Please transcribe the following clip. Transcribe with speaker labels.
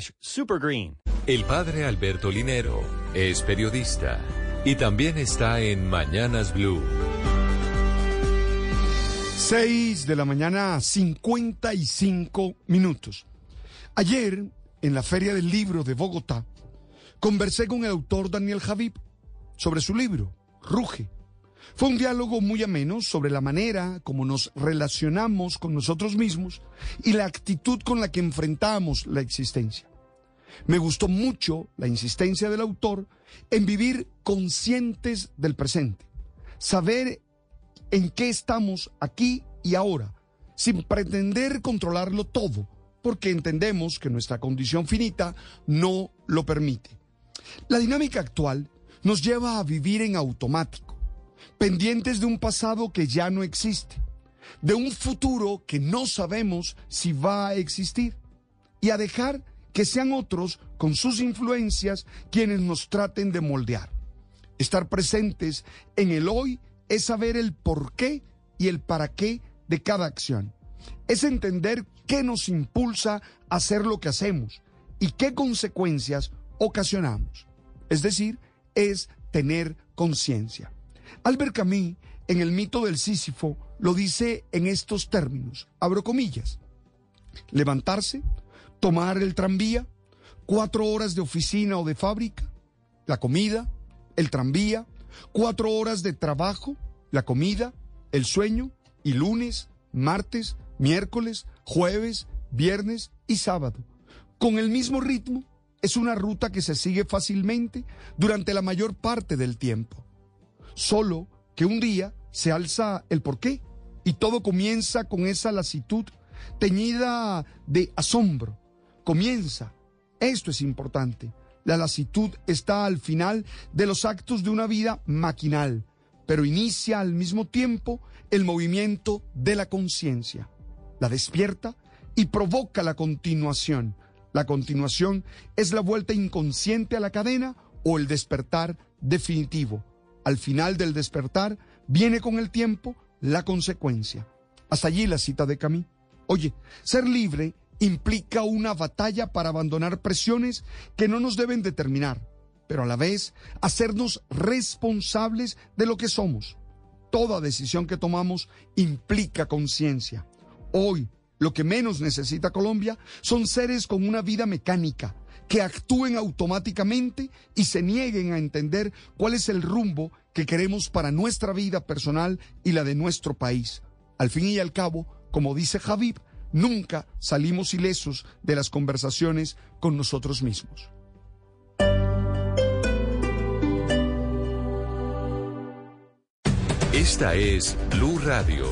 Speaker 1: Super Green.
Speaker 2: El padre Alberto Linero es periodista y también está en Mañanas Blue.
Speaker 3: 6 de la mañana, 55 minutos. Ayer, en la Feria del Libro de Bogotá, conversé con el autor Daniel Javib sobre su libro, Ruge. Fue un diálogo muy ameno sobre la manera como nos relacionamos con nosotros mismos y la actitud con la que enfrentamos la existencia. Me gustó mucho la insistencia del autor en vivir conscientes del presente, saber en qué estamos aquí y ahora, sin pretender controlarlo todo, porque entendemos que nuestra condición finita no lo permite. La dinámica actual nos lleva a vivir en automático, pendientes de un pasado que ya no existe, de un futuro que no sabemos si va a existir, y a dejar que sean otros con sus influencias quienes nos traten de moldear. Estar presentes en el hoy es saber el por qué y el para qué de cada acción. Es entender qué nos impulsa a hacer lo que hacemos y qué consecuencias ocasionamos. Es decir, es tener conciencia. Albert Camus, en el mito del Sísifo, lo dice en estos términos, abro comillas, levantarse, tomar el tranvía, cuatro horas de oficina o de fábrica, la comida, el tranvía, cuatro horas de trabajo, la comida, el sueño, y lunes, martes, miércoles, jueves, viernes y sábado. Con el mismo ritmo, es una ruta que se sigue fácilmente durante la mayor parte del tiempo. Solo que un día se alza el porqué y todo comienza con esa lasitud teñida de asombro. Comienza, esto es importante, la lasitud está al final de los actos de una vida maquinal, pero inicia al mismo tiempo el movimiento de la conciencia. La despierta y provoca la continuación. La continuación es la vuelta inconsciente a la cadena o el despertar definitivo. Al final del despertar viene con el tiempo la consecuencia. Hasta allí la cita de Camille. Oye, ser libre implica una batalla para abandonar presiones que no nos deben determinar, pero a la vez hacernos responsables de lo que somos. Toda decisión que tomamos implica conciencia. Hoy, lo que menos necesita Colombia son seres con una vida mecánica, que actúen automáticamente y se nieguen a entender cuál es el rumbo que queremos para nuestra vida personal y la de nuestro país. Al fin y al cabo, como dice Javib, nunca salimos ilesos de las conversaciones con nosotros mismos.
Speaker 2: Esta es Blue Radio.